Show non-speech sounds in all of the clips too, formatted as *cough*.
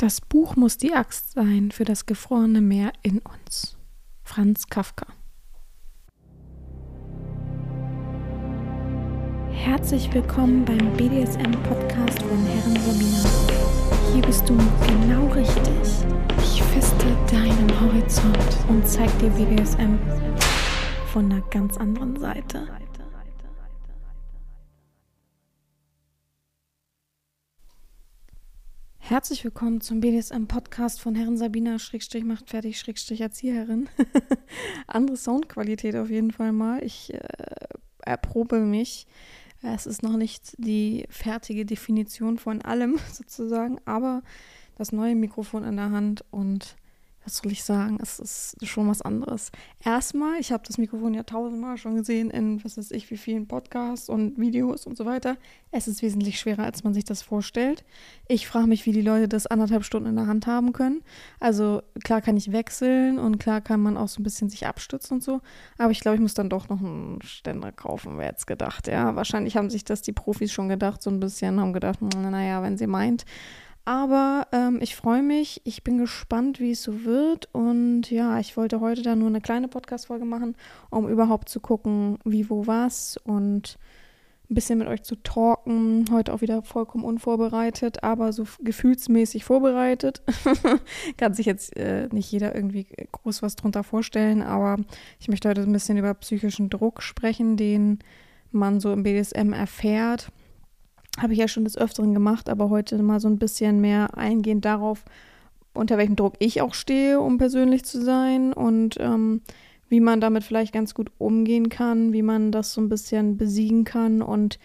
Das Buch muss die Axt sein für das gefrorene Meer in uns. Franz Kafka. Herzlich willkommen beim BDSM-Podcast von Herren Sabina. Hier bist du genau richtig. Ich feste deinen Horizont und zeig dir BDSM von einer ganz anderen Seite. Herzlich willkommen zum BDSM-Podcast von Herren Sabina Schrägstrich macht fertig Schrägstrich Erzieherin. *laughs* Andere Soundqualität auf jeden Fall mal. Ich äh, erprobe mich. Es ist noch nicht die fertige Definition von allem *laughs* sozusagen, aber das neue Mikrofon in der Hand und was soll ich sagen, es ist schon was anderes. Erstmal, ich habe das Mikrofon ja tausendmal schon gesehen in, was weiß ich, wie vielen Podcasts und Videos und so weiter. Es ist wesentlich schwerer, als man sich das vorstellt. Ich frage mich, wie die Leute das anderthalb Stunden in der Hand haben können. Also klar kann ich wechseln und klar kann man auch so ein bisschen sich abstützen und so. Aber ich glaube, ich muss dann doch noch einen Ständer kaufen, wer jetzt gedacht. Ja, wahrscheinlich haben sich das die Profis schon gedacht, so ein bisschen, haben gedacht, naja, wenn sie meint. Aber ähm, ich freue mich, ich bin gespannt, wie es so wird. Und ja, ich wollte heute da nur eine kleine Podcast-Folge machen, um überhaupt zu gucken, wie, wo, was und ein bisschen mit euch zu talken. Heute auch wieder vollkommen unvorbereitet, aber so gefühlsmäßig vorbereitet. *laughs* Kann sich jetzt äh, nicht jeder irgendwie groß was drunter vorstellen, aber ich möchte heute ein bisschen über psychischen Druck sprechen, den man so im BDSM erfährt habe ich ja schon des Öfteren gemacht, aber heute mal so ein bisschen mehr eingehend darauf, unter welchem Druck ich auch stehe, um persönlich zu sein und ähm, wie man damit vielleicht ganz gut umgehen kann, wie man das so ein bisschen besiegen kann. Und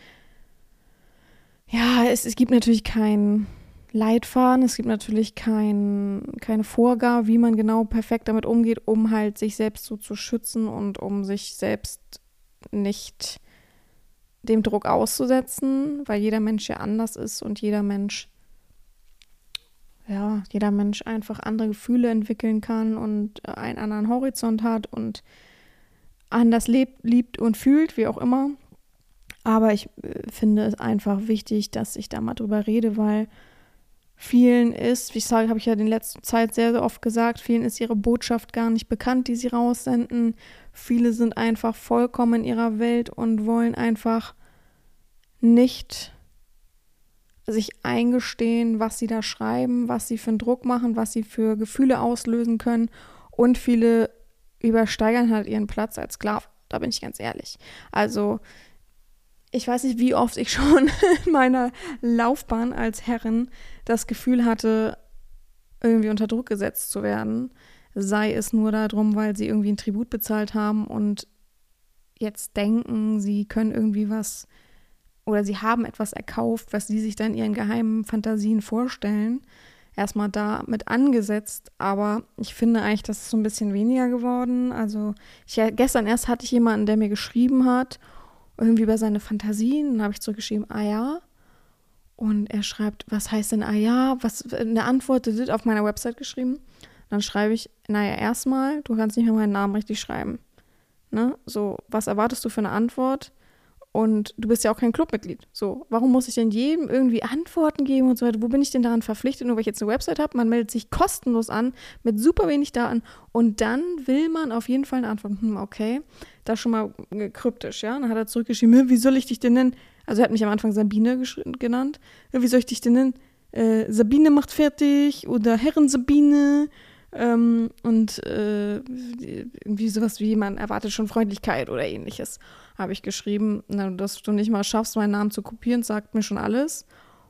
ja, es, es gibt natürlich kein Leitfaden, es gibt natürlich kein, keine Vorgabe, wie man genau perfekt damit umgeht, um halt sich selbst so zu schützen und um sich selbst nicht dem Druck auszusetzen, weil jeder Mensch ja anders ist und jeder Mensch, ja, jeder Mensch einfach andere Gefühle entwickeln kann und einen anderen Horizont hat und anders lebt, liebt und fühlt, wie auch immer. Aber ich äh, finde es einfach wichtig, dass ich da mal drüber rede, weil vielen ist, wie ich sage, habe ich ja in letzter Zeit sehr, sehr oft gesagt, vielen ist ihre Botschaft gar nicht bekannt, die sie raussenden. Viele sind einfach vollkommen in ihrer Welt und wollen einfach nicht sich eingestehen, was sie da schreiben, was sie für einen Druck machen, was sie für Gefühle auslösen können. Und viele übersteigern halt ihren Platz als Sklave. Da bin ich ganz ehrlich. Also, ich weiß nicht, wie oft ich *laughs* schon in meiner Laufbahn als Herrin das Gefühl hatte, irgendwie unter Druck gesetzt zu werden. Sei es nur darum, weil sie irgendwie ein Tribut bezahlt haben und jetzt denken, sie können irgendwie was oder sie haben etwas erkauft, was sie sich dann ihren geheimen Fantasien vorstellen. Erstmal damit angesetzt, aber ich finde eigentlich, das ist so ein bisschen weniger geworden. Also, ich, gestern erst hatte ich jemanden, der mir geschrieben hat, irgendwie über seine Fantasien. Dann habe ich zurückgeschrieben, ah ja. Und er schreibt, was heißt denn ah ja? Was, eine Antwort auf meiner Website geschrieben. Dann schreibe ich, naja, erstmal, du kannst nicht mehr meinen Namen richtig schreiben. Ne? So, was erwartest du für eine Antwort? Und du bist ja auch kein Clubmitglied. So, warum muss ich denn jedem irgendwie Antworten geben und so weiter? Wo bin ich denn daran verpflichtet, nur weil ich jetzt eine Website habe? Man meldet sich kostenlos an mit super wenig Daten und dann will man auf jeden Fall eine Antwort. Hm, okay, das schon mal kryptisch, ja. Dann hat er zurückgeschrieben, wie soll ich dich denn nennen? Also er hat mich am Anfang Sabine genannt. Wie soll ich dich denn nennen? Äh, Sabine macht fertig oder Herren Sabine ähm, und äh, irgendwie sowas wie, man erwartet schon Freundlichkeit oder ähnliches, habe ich geschrieben. Na, dass du nicht mal schaffst, meinen Namen zu kopieren, sagt mir schon alles.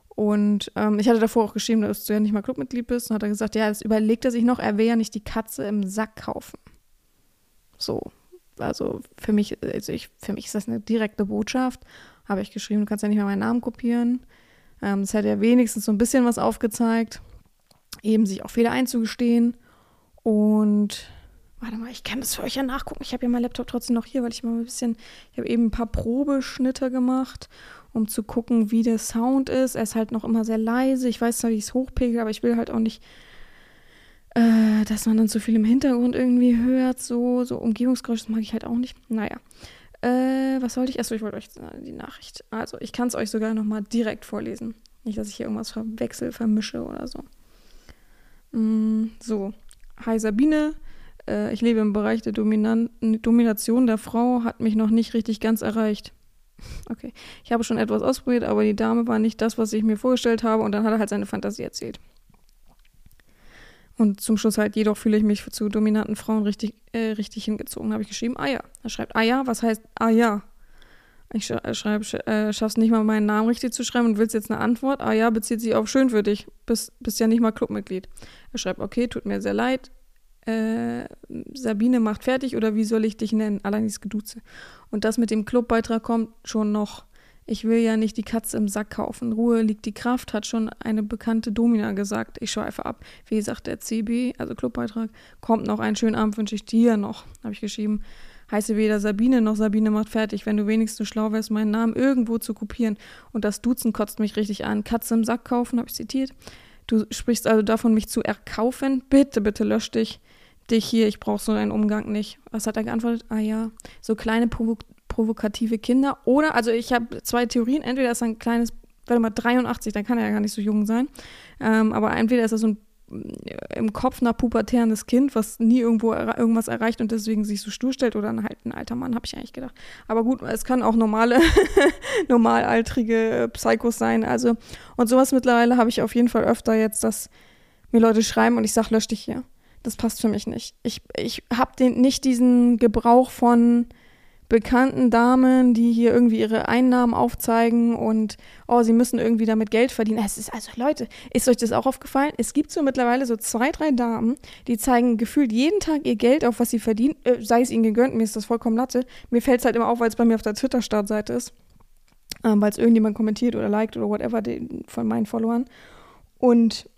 Und ähm, ich hatte davor auch geschrieben, dass du ja nicht mal Clubmitglied bist. Und hat er gesagt, ja, das überlegt er sich noch, er will ja nicht die Katze im Sack kaufen. So, also für mich, also ich, für mich ist das eine direkte Botschaft. Habe ich geschrieben, du kannst ja nicht mal meinen Namen kopieren. Ähm, das hätte ja wenigstens so ein bisschen was aufgezeigt. Eben sich auch Fehler einzugestehen. Und warte mal, ich kann das für euch ja nachgucken. Ich habe ja meinen Laptop trotzdem noch hier, weil ich mal ein bisschen, ich habe eben ein paar Probeschnitte gemacht, um zu gucken, wie der Sound ist. Er ist halt noch immer sehr leise. Ich weiß zwar, wie ich es hochpegel, aber ich will halt auch nicht, äh, dass man dann zu viel im Hintergrund irgendwie hört. So, so Umgebungsgeräusche, das mag ich halt auch nicht. Naja. Äh, was wollte ich? Achso, ich wollte euch die Nachricht. Also, ich kann es euch sogar nochmal direkt vorlesen. Nicht, dass ich hier irgendwas verwechsel, vermische oder so. Mm, so, hi Sabine, äh, ich lebe im Bereich der Dominan Domination der Frau, hat mich noch nicht richtig ganz erreicht. *laughs* Okay, ich habe schon etwas ausprobiert, aber die Dame war nicht das, was ich mir vorgestellt habe und dann hat er halt seine Fantasie erzählt. Und zum Schluss halt, jedoch fühle ich mich zu dominanten Frauen richtig, äh, richtig hingezogen, habe ich geschrieben, ah ja. Er schreibt, ah ja, was heißt ah ja? Ich sch äh, schreibe, sch äh, schaff's nicht mal meinen Namen richtig zu schreiben und willst jetzt eine Antwort? Ah ja, bezieht sich auf schön für dich. Bist, bist ja nicht mal Clubmitglied. Er schreibt, okay, tut mir sehr leid. Äh, Sabine macht fertig oder wie soll ich dich nennen? Allein dieses Geduze. Und das mit dem Clubbeitrag kommt schon noch. Ich will ja nicht die Katze im Sack kaufen. Ruhe liegt die Kraft, hat schon eine bekannte Domina gesagt. Ich schweife ab. Wie gesagt, der CB, also Clubbeitrag, kommt noch. Einen schönen Abend wünsche ich dir noch, habe ich geschrieben. Heiße weder Sabine noch Sabine macht fertig, wenn du wenigstens schlau wärst, meinen Namen irgendwo zu kopieren. Und das Duzen kotzt mich richtig an. Katze im Sack kaufen, habe ich zitiert. Du sprichst also davon, mich zu erkaufen. Bitte, bitte lösch dich. Dich hier, ich brauche so einen Umgang nicht. Was hat er geantwortet? Ah ja, so kleine Provo provokative Kinder. Oder, also ich habe zwei Theorien. Entweder ist er ein kleines, warte mal, 83, dann kann er ja gar nicht so jung sein. Ähm, aber entweder ist er so ein im Kopf nach pubertärendes Kind, was nie irgendwo er irgendwas erreicht und deswegen sich so stur stellt oder halt ein alter Mann, habe ich eigentlich gedacht. Aber gut, es kann auch normale, *laughs* normalaltrige Psychos sein. Also, und sowas mittlerweile habe ich auf jeden Fall öfter jetzt, dass mir Leute schreiben und ich sage, lösch dich hier. Das passt für mich nicht. Ich, ich habe nicht diesen Gebrauch von bekannten Damen, die hier irgendwie ihre Einnahmen aufzeigen und oh, sie müssen irgendwie damit Geld verdienen. Es ist also Leute, ist euch das auch aufgefallen? Es gibt so mittlerweile so zwei, drei Damen, die zeigen gefühlt jeden Tag ihr Geld auf, was sie verdienen, äh, sei es ihnen gegönnt, mir ist das vollkommen latte. Mir fällt es halt immer auf, weil es bei mir auf der Twitter-Startseite ist, ähm, weil es irgendjemand kommentiert oder liked oder whatever den, von meinen Followern. Und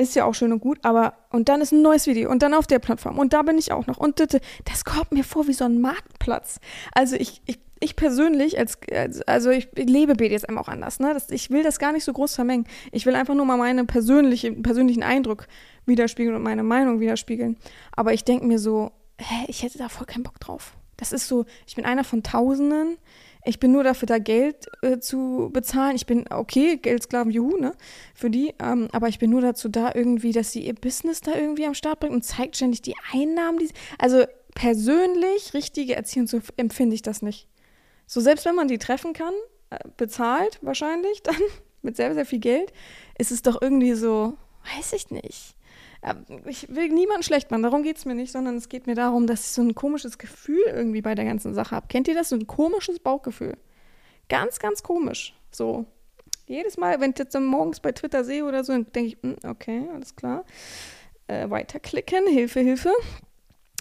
ist ja auch schön und gut, aber und dann ist ein neues Video und dann auf der Plattform und da bin ich auch noch und das kommt mir vor wie so ein Marktplatz. Also ich, ich, ich persönlich, als, also ich, lebe BDSM auch anders, ne? Das, ich will das gar nicht so groß vermengen. Ich will einfach nur mal meinen persönliche, persönlichen Eindruck widerspiegeln und meine Meinung widerspiegeln. Aber ich denke mir so, hä, ich hätte da voll keinen Bock drauf. Das ist so, ich bin einer von Tausenden ich bin nur dafür da, Geld äh, zu bezahlen. Ich bin, okay, Geldsklaven, juhu, ne, für die, ähm, aber ich bin nur dazu da, irgendwie, dass sie ihr Business da irgendwie am Start bringt und zeigt ständig die Einnahmen. Die, also persönlich richtige Erziehung, so empfinde ich das nicht. So, selbst wenn man die treffen kann, äh, bezahlt wahrscheinlich dann *laughs* mit sehr, sehr viel Geld, ist es doch irgendwie so, weiß ich nicht ich will niemanden schlecht machen, darum geht es mir nicht, sondern es geht mir darum, dass ich so ein komisches Gefühl irgendwie bei der ganzen Sache habe. Kennt ihr das? So ein komisches Bauchgefühl. Ganz, ganz komisch. So. Jedes Mal, wenn ich jetzt morgens bei Twitter sehe oder so, dann denke ich, hm, okay, alles klar. Äh, weiterklicken, Hilfe, Hilfe.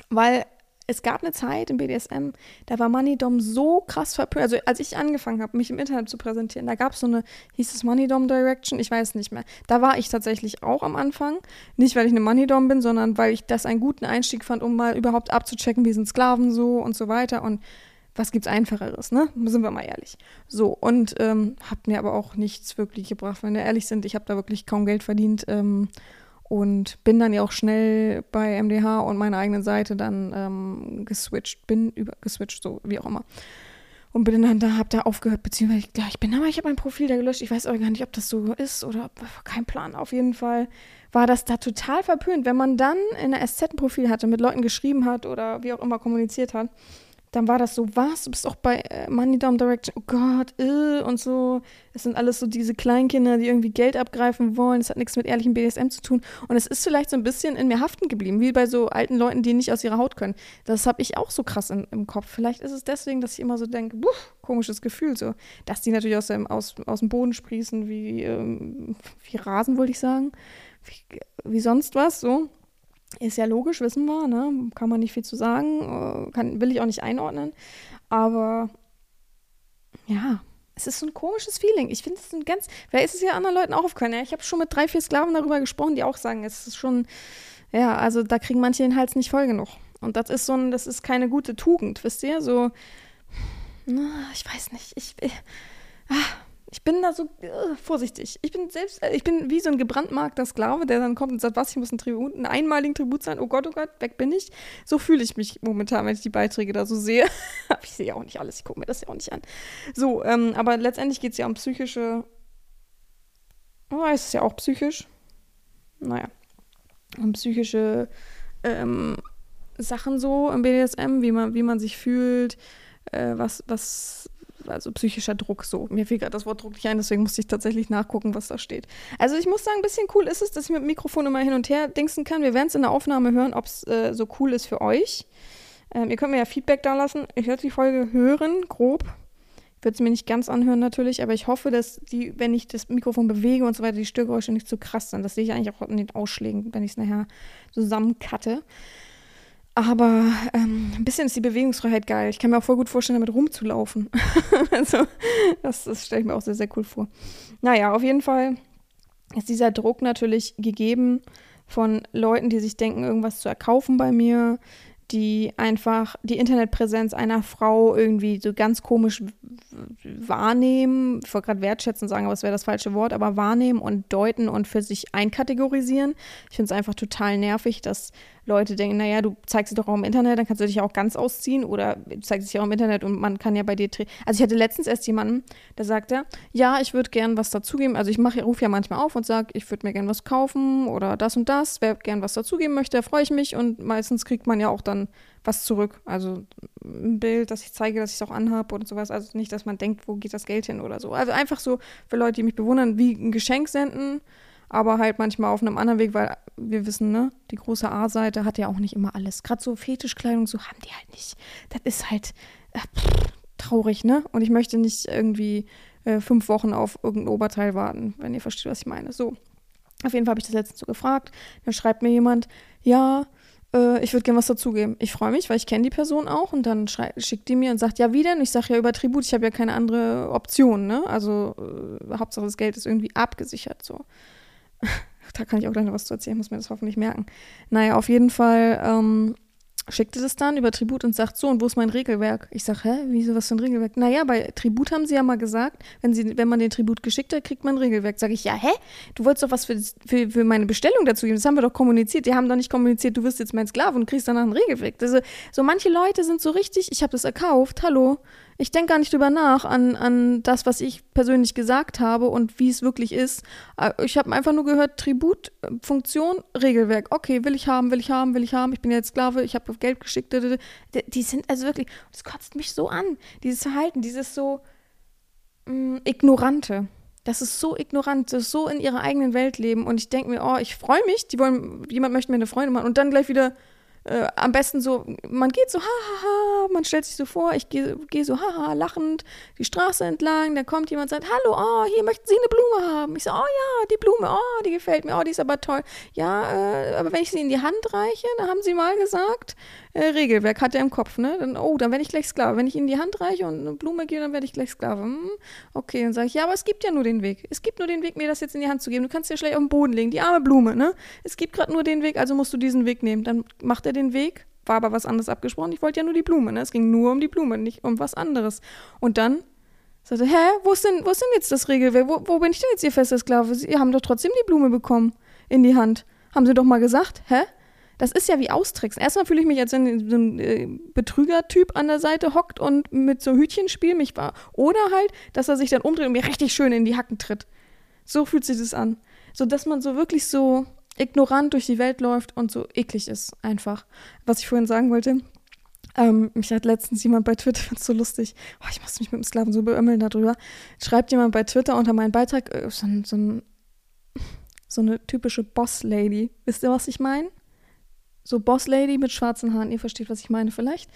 Weil es gab eine Zeit im BDSM, da war Moneydom so krass verpönt. Also als ich angefangen habe, mich im Internet zu präsentieren, da gab es so eine, hieß es Moneydom Direction, ich weiß nicht mehr. Da war ich tatsächlich auch am Anfang. Nicht, weil ich eine Moneydom bin, sondern weil ich das einen guten Einstieg fand, um mal überhaupt abzuchecken, wie sind Sklaven so und so weiter. Und was gibt's Einfacheres, ne? Sind wir mal ehrlich. So, und ähm, hat mir aber auch nichts wirklich gebracht, wenn wir ehrlich sind. Ich habe da wirklich kaum Geld verdient. Ähm, und bin dann ja auch schnell bei MDH und meiner eigenen Seite dann ähm, geswitcht, bin über geswitcht, so wie auch immer. Und bin dann da, hab da aufgehört, beziehungsweise, ja, ich bin aber, ich habe mein Profil da gelöscht. Ich weiß auch gar nicht, ob das so ist oder kein Plan. Auf jeden Fall war das da total verpönt. Wenn man dann in der SZ ein Profil hatte, mit Leuten geschrieben hat oder wie auch immer kommuniziert hat, dann war das so, was? Du bist auch bei äh, Money Down Direction, oh Gott, äh, und so. Es sind alles so diese Kleinkinder, die irgendwie Geld abgreifen wollen. Es hat nichts mit ehrlichem BDSM zu tun. Und es ist vielleicht so ein bisschen in mir haften geblieben, wie bei so alten Leuten, die nicht aus ihrer Haut können. Das habe ich auch so krass in, im Kopf. Vielleicht ist es deswegen, dass ich immer so denke, komisches Gefühl so. Dass die natürlich aus dem, aus, aus dem Boden sprießen, wie, ähm, wie Rasen, wollte ich sagen. Wie, wie sonst was, so. Ist ja logisch, wissen wir, ne? Kann man nicht viel zu sagen, äh, kann, will ich auch nicht einordnen. Aber ja, es ist so ein komisches Feeling. Ich finde es ein ganz. Vielleicht ist es ja anderen Leuten auch aufgefallen. Ja, ich habe schon mit drei, vier Sklaven darüber gesprochen, die auch sagen, es ist schon. Ja, also da kriegen manche den Hals nicht voll genug. Und das ist so ein, das ist keine gute Tugend, wisst ihr? So, ich weiß nicht. Ich. ich ah, ich bin da so uh, vorsichtig. Ich bin selbst, äh, ich bin wie so ein gebrandmarkter Sklave, der dann kommt und sagt, was, ich muss einen, Tribut, einen einmaligen Tribut sein. Oh Gott, oh Gott, weg bin ich. So fühle ich mich momentan, wenn ich die Beiträge da so sehe. *laughs* Ich sehe ja auch nicht alles, ich gucke mir das ja auch nicht an. So, ähm, aber letztendlich geht es ja um psychische. Oh, ist es ja auch psychisch. Naja. um psychische ähm, Sachen so im BDSM, wie man, wie man sich fühlt, äh, was, was, also psychischer Druck so. Mir fiel gerade das Wort Druck nicht ein, deswegen musste ich tatsächlich nachgucken, was da steht. Also ich muss sagen, ein bisschen cool ist es, dass ich mit dem Mikrofon immer hin und her dingsen kann. Wir werden es in der Aufnahme hören, ob es äh, so cool ist für euch. Ähm, ihr könnt mir ja Feedback da lassen. Ich werde die Folge hören, grob. Ich würde es mir nicht ganz anhören natürlich, aber ich hoffe, dass die, wenn ich das Mikrofon bewege und so weiter, die Störgeräusche nicht zu krass sind. Das sehe ich eigentlich auch in den Ausschlägen, wenn ich es nachher zusammencutte. Aber ähm, ein bisschen ist die Bewegungsfreiheit geil. Ich kann mir auch voll gut vorstellen, damit rumzulaufen. *laughs* also, das, das stelle ich mir auch sehr, sehr cool vor. Naja, auf jeden Fall ist dieser Druck natürlich gegeben von Leuten, die sich denken, irgendwas zu erkaufen bei mir, die einfach die Internetpräsenz einer Frau irgendwie so ganz komisch wahrnehmen, ich wollte gerade wertschätzen sagen, aber es wäre das falsche Wort, aber wahrnehmen und deuten und für sich einkategorisieren. Ich finde es einfach total nervig, dass Leute denken, naja, du zeigst sie doch auch im Internet, dann kannst du dich ja auch ganz ausziehen oder du zeigst dich auch im Internet und man kann ja bei dir Also ich hatte letztens erst jemanden, der sagte, ja, ich würde gern was dazugeben. Also ich rufe ja manchmal auf und sage, ich würde mir gern was kaufen oder das und das. Wer gern was dazugeben möchte, freue ich mich und meistens kriegt man ja auch dann was zurück. Also ein Bild, dass ich zeige, dass ich es auch anhabe oder sowas. Also nicht, dass man denkt, wo geht das Geld hin oder so. Also einfach so für Leute, die mich bewundern, wie ein Geschenk senden aber halt manchmal auf einem anderen Weg, weil wir wissen, ne, die große A-Seite hat ja auch nicht immer alles. Gerade so Fetischkleidung, so haben die halt nicht. Das ist halt äh, pff, traurig, ne? Und ich möchte nicht irgendwie äh, fünf Wochen auf irgendein Oberteil warten, wenn ihr versteht, was ich meine. So. Auf jeden Fall habe ich das letztens so gefragt. Dann schreibt mir jemand, ja, äh, ich würde gerne was dazugeben. Ich freue mich, weil ich kenne die Person auch und dann schickt die mir und sagt, ja, wie denn? Ich sage ja über Tribut, ich habe ja keine andere Option, ne? Also äh, Hauptsache das Geld ist irgendwie abgesichert so. *laughs* da kann ich auch gleich noch was zu erzählen, muss mir das hoffentlich merken. Naja, auf jeden Fall ähm, schickte das dann über Tribut und sagt so, und wo ist mein Regelwerk? Ich sage, hä, wieso, was für ein Regelwerk? Naja, bei Tribut haben sie ja mal gesagt, wenn, sie, wenn man den Tribut geschickt hat, kriegt man ein Regelwerk. Sage ich, ja, hä? Du wolltest doch was für, für, für meine Bestellung dazu geben. Das haben wir doch kommuniziert. Die haben doch nicht kommuniziert, du wirst jetzt mein Sklave und kriegst danach ein Regelwerk. Also, so manche Leute sind so richtig, ich habe das erkauft, hallo ich denke gar nicht drüber nach, an, an das, was ich persönlich gesagt habe und wie es wirklich ist. Äh, ich habe einfach nur gehört, Tribut, Funktion, Regelwerk. Okay, will ich haben, will ich haben, will ich haben. Ich bin jetzt Sklave, ich habe Geld geschickt. Die sind also wirklich, das kotzt mich so an. Dieses Verhalten, dieses so mh, mm, ignorante. Das ist so ignorant, das ist so in ihrer eigenen Welt leben. Und ich denke mir, oh, ich freue mich, die wollen, jemand möchte mir eine Freundin machen und dann gleich wieder äh, am besten so, man geht so, hahaha, man stellt sich so vor, ich gehe geh so, haha, lachend die Straße entlang, dann kommt jemand und sagt, hallo, oh, hier möchten Sie eine Blume haben. Ich so, oh ja, die Blume, oh, die gefällt mir, oh, die ist aber toll. Ja, äh, aber wenn ich sie in die Hand reiche, da haben Sie mal gesagt, äh, Regelwerk hat er im Kopf, ne? Dann, oh, dann werde ich gleich Sklave. Wenn ich ihnen die Hand reiche und eine Blume gebe, dann werde ich gleich Sklave. Hm, okay, dann sage ich, ja, aber es gibt ja nur den Weg. Es gibt nur den Weg, mir das jetzt in die Hand zu geben. Du kannst ja schlecht auf den Boden legen, die arme Blume, ne? Es gibt gerade nur den Weg, also musst du diesen Weg nehmen. Dann macht er den Weg, war aber was anderes abgesprochen. Ich wollte ja nur die Blume, ne? Es ging nur um die Blume, nicht um was anderes. Und dann sagte, hä, wo ist denn, wo ist denn jetzt das Regelwerk? Wo, wo bin ich denn jetzt Ihr fester Sklave? Sie haben doch trotzdem die Blume bekommen in die Hand. Haben Sie doch mal gesagt, hä? Das ist ja wie austricksen. Erstmal fühle ich mich, als wenn so ein äh, Betrüger-Typ an der Seite hockt und mit so Hütchenspiel mich war. Oder halt, dass er sich dann umdreht und mir richtig schön in die Hacken tritt. So fühlt sich das an. So dass man so wirklich so ignorant durch die Welt läuft und so eklig ist, einfach. Was ich vorhin sagen wollte, ähm, mich hat letztens jemand bei Twitter, *laughs* fand so lustig, oh, ich muss mich mit dem Sklaven so beömmeln darüber, schreibt jemand bei Twitter unter meinen Beitrag, äh, so, so, so eine typische Boss-Lady. Wisst ihr, was ich meine? So Boss-Lady mit schwarzen Haaren, ihr versteht, was ich meine vielleicht,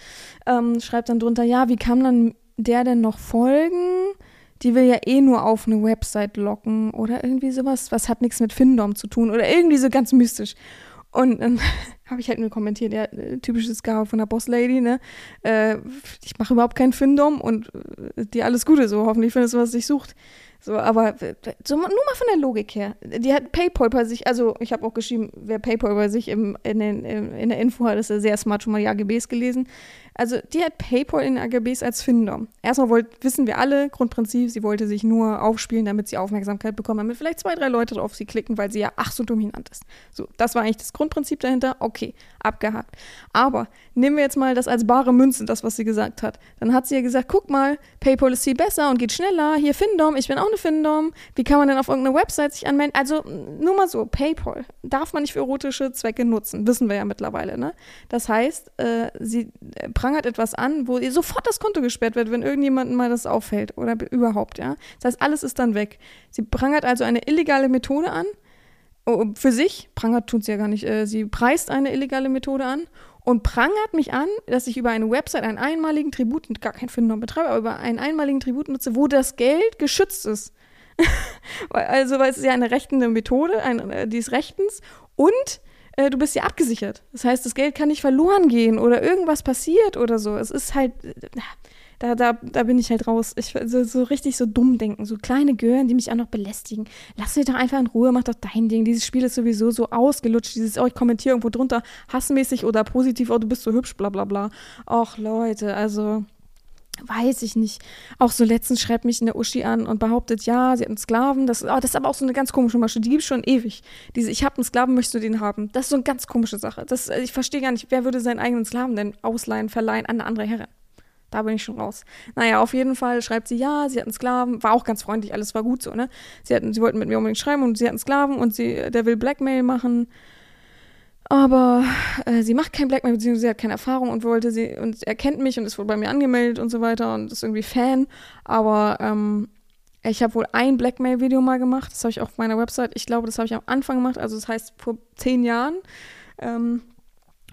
ähm, schreibt dann drunter, ja, wie kann dann der denn noch folgen? Die will ja eh nur auf eine Website locken oder irgendwie sowas, was hat nichts mit Findom zu tun oder irgendwie so ganz mystisch. Und dann *laughs* habe ich halt nur kommentiert, ja, äh, typisches Garo von der Boss-Lady, ne? Äh, ich mache überhaupt keinen Findom und äh, dir alles Gute so, hoffentlich findest du, was dich sucht. So, aber so, nur mal von der Logik her. Die hat PayPal bei sich, also ich habe auch geschrieben, wer PayPal bei sich im, in, den, in der Info hat, ist ja sehr smart schon mal die AGBs gelesen. Also die hat PayPal in AGBs als Finder. Erstmal wollt, wissen wir alle, Grundprinzip, sie wollte sich nur aufspielen, damit sie Aufmerksamkeit bekommt, damit vielleicht zwei, drei Leute drauf sie klicken, weil sie ja ach so dominant ist. So, das war eigentlich das Grundprinzip dahinter. Okay, abgehakt. Aber nehmen wir jetzt mal das als bare Münze, das, was sie gesagt hat. Dann hat sie ja gesagt, guck mal, PayPal ist viel besser und geht schneller. Hier Findom, ich bin auch ohne Findom? Wie kann man denn auf irgendeine Website sich anmelden? Also nur mal so, PayPal darf man nicht für erotische Zwecke nutzen, wissen wir ja mittlerweile. Ne? Das heißt, äh, sie prangert etwas an, wo ihr sofort das Konto gesperrt wird, wenn irgendjemandem mal das auffällt oder überhaupt. Ja? Das heißt, alles ist dann weg. Sie prangert also eine illegale Methode an, für sich, prangert tut sie ja gar nicht, äh, sie preist eine illegale Methode an und prangert mich an, dass ich über eine Website einen einmaligen Tribut, gar kein Finden betreibe, aber über einen einmaligen Tribut nutze, wo das Geld geschützt ist. *laughs* also, weil es ist ja eine rechtende Methode, ein, äh, die ist rechtens und äh, du bist ja abgesichert. Das heißt, das Geld kann nicht verloren gehen oder irgendwas passiert oder so. Es ist halt, äh, da, da, da bin ich halt raus. Ich so, so richtig so dumm denken. So kleine Gören, die mich auch noch belästigen. Lass mich doch einfach in Ruhe, mach doch dein Ding. Dieses Spiel ist sowieso so ausgelutscht. Dieses, oh, ich kommentiere irgendwo drunter, hassmäßig oder positiv, oh, du bist so hübsch, bla bla bla. Och, Leute, also. Weiß ich nicht. Auch so letztens schreibt mich eine Uschi an und behauptet, ja, sie hat einen Sklaven. Das, oh, das ist aber auch so eine ganz komische Masche. Die gibt es schon ewig. Diese, ich habe einen Sklaven, möchtest du den haben? Das ist so eine ganz komische Sache. Das, ich verstehe gar nicht, wer würde seinen eigenen Sklaven denn ausleihen, verleihen an eine andere Herrin? Da bin ich schon raus. Naja, auf jeden Fall schreibt sie, ja, sie hat einen Sklaven, war auch ganz freundlich, alles war gut so, ne? Sie, hatten, sie wollten mit mir unbedingt schreiben und sie hat einen Sklaven und sie, der will Blackmail machen. Aber äh, sie macht kein Blackmail, beziehungsweise sie hat keine Erfahrung und wollte sie, und er kennt mich und ist wohl bei mir angemeldet und so weiter und ist irgendwie Fan. Aber ähm, ich habe wohl ein Blackmail-Video mal gemacht, das habe ich auf meiner Website, ich glaube, das habe ich am Anfang gemacht, also das heißt vor zehn Jahren. Ähm,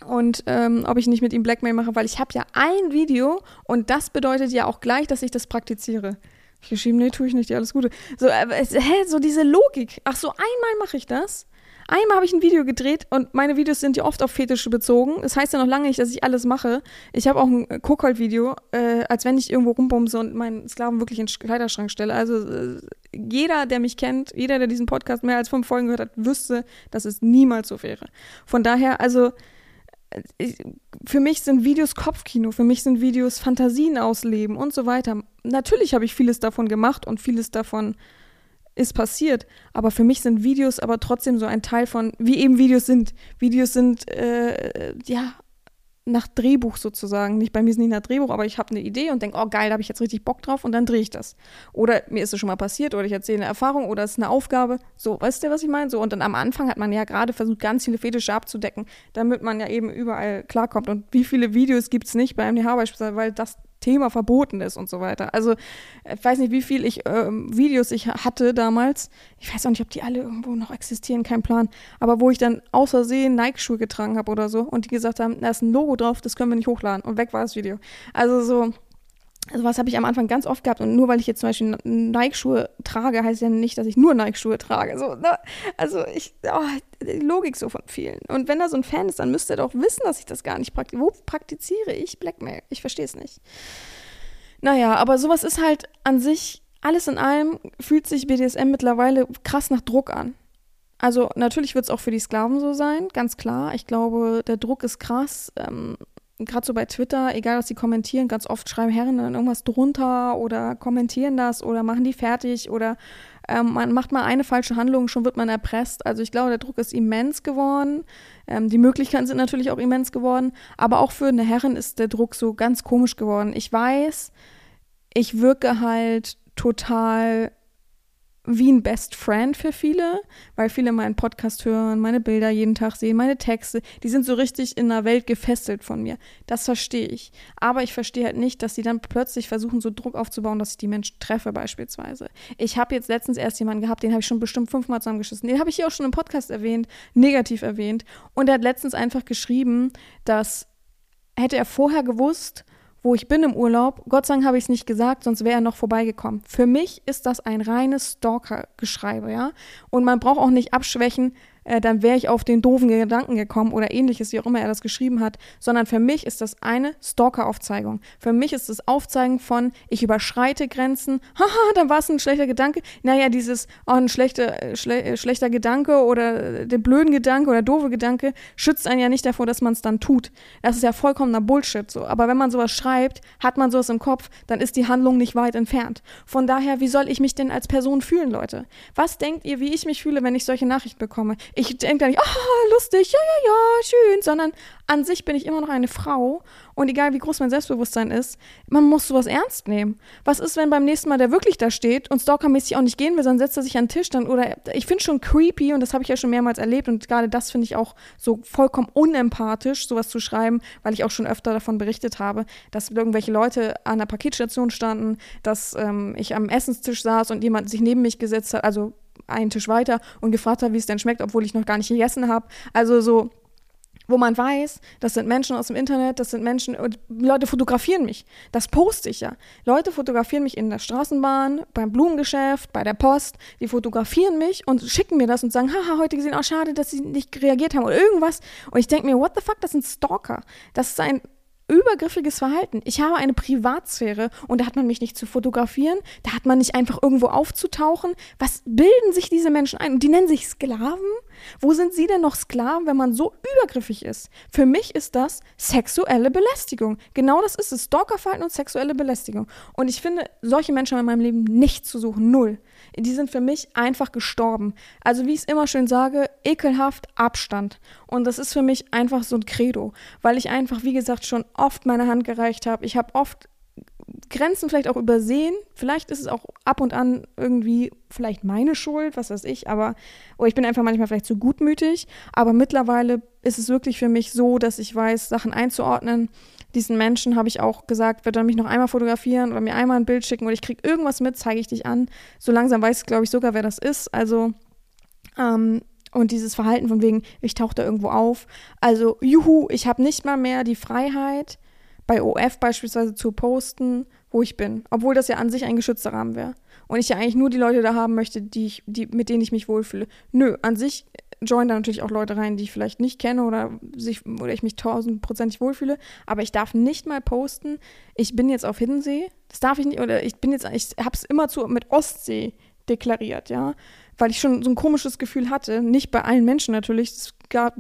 und ähm, ob ich nicht mit ihm Blackmail mache, weil ich habe ja ein Video und das bedeutet ja auch gleich, dass ich das praktiziere. Ich geschrieben, nee, tue ich nicht, ja, alles Gute. So, äh, hä, so diese Logik. Ach so, einmal mache ich das. Einmal habe ich ein Video gedreht und meine Videos sind ja oft auf Fetische bezogen. Das heißt ja noch lange nicht, dass ich alles mache. Ich habe auch ein Kokhold-Video, äh, als wenn ich irgendwo rumbumse und meinen Sklaven wirklich in den Kleiderschrank stelle. Also äh, jeder, der mich kennt, jeder, der diesen Podcast mehr als fünf Folgen gehört hat, wüsste, dass es niemals so wäre. Von daher, also für mich sind Videos Kopfkino, für mich sind Videos Fantasien ausleben und so weiter. Natürlich habe ich vieles davon gemacht und vieles davon ist passiert, aber für mich sind Videos aber trotzdem so ein Teil von, wie eben Videos sind. Videos sind, äh, ja, nach Drehbuch sozusagen. Nicht bei mir ist nicht nach Drehbuch, aber ich habe eine Idee und denke, oh geil, da habe ich jetzt richtig Bock drauf und dann drehe ich das. Oder mir ist es schon mal passiert oder ich erzähle eine Erfahrung oder es ist eine Aufgabe. So, weißt du, was ich meine? So, und dann am Anfang hat man ja gerade versucht, ganz viele Fetische abzudecken, damit man ja eben überall klarkommt. Und wie viele Videos gibt es nicht bei MDH beispielsweise, weil das Thema verboten ist und so weiter. Also ich weiß nicht, wie viel ich ähm, Videos ich hatte damals. Ich weiß auch nicht, ob die alle irgendwo noch existieren, kein Plan. Aber wo ich dann aus Versehen Nike-Schuhe getragen habe oder so und die gesagt haben, da ist ein Logo drauf, das können wir nicht hochladen. Und weg war das Video. Also so, also was habe ich am Anfang ganz oft gehabt und nur weil ich jetzt zum Beispiel Nike-Schuhe trage, heißt ja nicht, dass ich nur Nike-Schuhe trage. So, ne? Also ich, oh, die Logik so von vielen. Und wenn da so ein Fan ist, dann müsste er doch wissen, dass ich das gar nicht praktiziere. Wo praktiziere ich Blackmail? Ich verstehe es nicht. Naja, aber sowas ist halt an sich, alles in allem fühlt sich BDSM mittlerweile krass nach Druck an. Also natürlich wird es auch für die Sklaven so sein, ganz klar. Ich glaube, der Druck ist krass. Ähm, gerade so bei Twitter, egal was sie kommentieren, ganz oft schreiben Herren dann irgendwas drunter oder kommentieren das oder machen die fertig oder ähm, man macht mal eine falsche Handlung, schon wird man erpresst. Also ich glaube, der Druck ist immens geworden. Ähm, die Möglichkeiten sind natürlich auch immens geworden, aber auch für eine Herrin ist der Druck so ganz komisch geworden. Ich weiß, ich wirke halt total wie ein Best Friend für viele, weil viele meinen Podcast hören, meine Bilder jeden Tag sehen, meine Texte, die sind so richtig in der Welt gefesselt von mir. Das verstehe ich. Aber ich verstehe halt nicht, dass sie dann plötzlich versuchen, so Druck aufzubauen, dass ich die Menschen treffe beispielsweise. Ich habe jetzt letztens erst jemanden gehabt, den habe ich schon bestimmt fünfmal zusammengeschissen. Den habe ich hier auch schon im Podcast erwähnt, negativ erwähnt. Und er hat letztens einfach geschrieben, dass hätte er vorher gewusst, wo ich bin im Urlaub. Gott sei Dank habe ich es nicht gesagt, sonst wäre er noch vorbeigekommen. Für mich ist das ein reines Stalker-Geschreibe, ja. Und man braucht auch nicht abschwächen, äh, dann wäre ich auf den doofen Gedanken gekommen oder ähnliches, wie auch immer er das geschrieben hat, sondern für mich ist das eine Stalker-Aufzeigung. Für mich ist das Aufzeigen von, ich überschreite Grenzen, *laughs* haha, dann war es ein schlechter Gedanke. Naja, dieses, oh, ein schlechter, äh, schle äh, schlechter Gedanke oder der blöden Gedanke oder doofe Gedanke schützt einen ja nicht davor, dass man es dann tut. Das ist ja vollkommener Bullshit so. Aber wenn man sowas schreibt, hat man sowas im Kopf, dann ist die Handlung nicht weit entfernt. Von daher, wie soll ich mich denn als Person fühlen, Leute? Was denkt ihr, wie ich mich fühle, wenn ich solche Nachrichten bekomme? Ich denke da nicht, oh, lustig, ja, ja, ja, schön, sondern an sich bin ich immer noch eine Frau und egal wie groß mein Selbstbewusstsein ist, man muss sowas ernst nehmen. Was ist, wenn beim nächsten Mal der wirklich da steht und stalkermäßig auch nicht gehen will, dann setzt er sich an den Tisch dann oder ich finde schon creepy und das habe ich ja schon mehrmals erlebt und gerade das finde ich auch so vollkommen unempathisch, sowas zu schreiben, weil ich auch schon öfter davon berichtet habe, dass irgendwelche Leute an der Paketstation standen, dass ähm, ich am Essenstisch saß und jemand sich neben mich gesetzt hat, also einen Tisch weiter und gefragt hat, wie es denn schmeckt, obwohl ich noch gar nicht gegessen habe. Also so wo man weiß, das sind Menschen aus dem Internet, das sind Menschen, Leute fotografieren mich. Das poste ich ja. Leute fotografieren mich in der Straßenbahn, beim Blumengeschäft, bei der Post. Die fotografieren mich und schicken mir das und sagen, haha, heute gesehen, oh schade, dass sie nicht reagiert haben oder irgendwas. Und ich denke mir, what the fuck, das sind Stalker. Das ist ein übergriffiges Verhalten. Ich habe eine Privatsphäre und da hat man mich nicht zu fotografieren, da hat man nicht einfach irgendwo aufzutauchen. Was bilden sich diese Menschen ein? Und die nennen sich Sklaven? Wo sind sie denn noch Sklaven, wenn man so übergriffig ist? Für mich ist das sexuelle Belästigung. Genau das ist es. Stalkerverhalten und sexuelle Belästigung. Und ich finde, solche Menschen haben in meinem Leben nicht zu suchen. Null die sind für mich einfach gestorben. Also wie ich es immer schön sage, ekelhaft Abstand. Und das ist für mich einfach so ein Credo, weil ich einfach, wie gesagt, schon oft meine Hand gereicht habe. Ich habe oft Grenzen vielleicht auch übersehen. Vielleicht ist es auch ab und an irgendwie vielleicht meine Schuld, was weiß ich, aber oder ich bin einfach manchmal vielleicht zu gutmütig. Aber mittlerweile ist es wirklich für mich so, dass ich weiß, Sachen einzuordnen diesen Menschen habe ich auch gesagt, wird er mich noch einmal fotografieren oder mir einmal ein Bild schicken oder ich kriege irgendwas mit, zeige ich dich an. So langsam weiß ich, glaube ich, sogar, wer das ist. Also, ähm, und dieses Verhalten von wegen, ich tauche da irgendwo auf. Also, juhu, ich habe nicht mal mehr die Freiheit, bei OF beispielsweise zu posten, wo ich bin. Obwohl das ja an sich ein geschützter Rahmen wäre. Und ich ja eigentlich nur die Leute da haben möchte, die ich, die, mit denen ich mich wohlfühle. Nö, an sich join da natürlich auch Leute rein, die ich vielleicht nicht kenne oder sich oder ich mich tausendprozentig wohlfühle. Aber ich darf nicht mal posten, ich bin jetzt auf Hiddensee. Das darf ich nicht, oder ich bin jetzt, ich habe es immer zu mit Ostsee deklariert, ja. Weil ich schon so ein komisches Gefühl hatte. Nicht bei allen Menschen natürlich. Es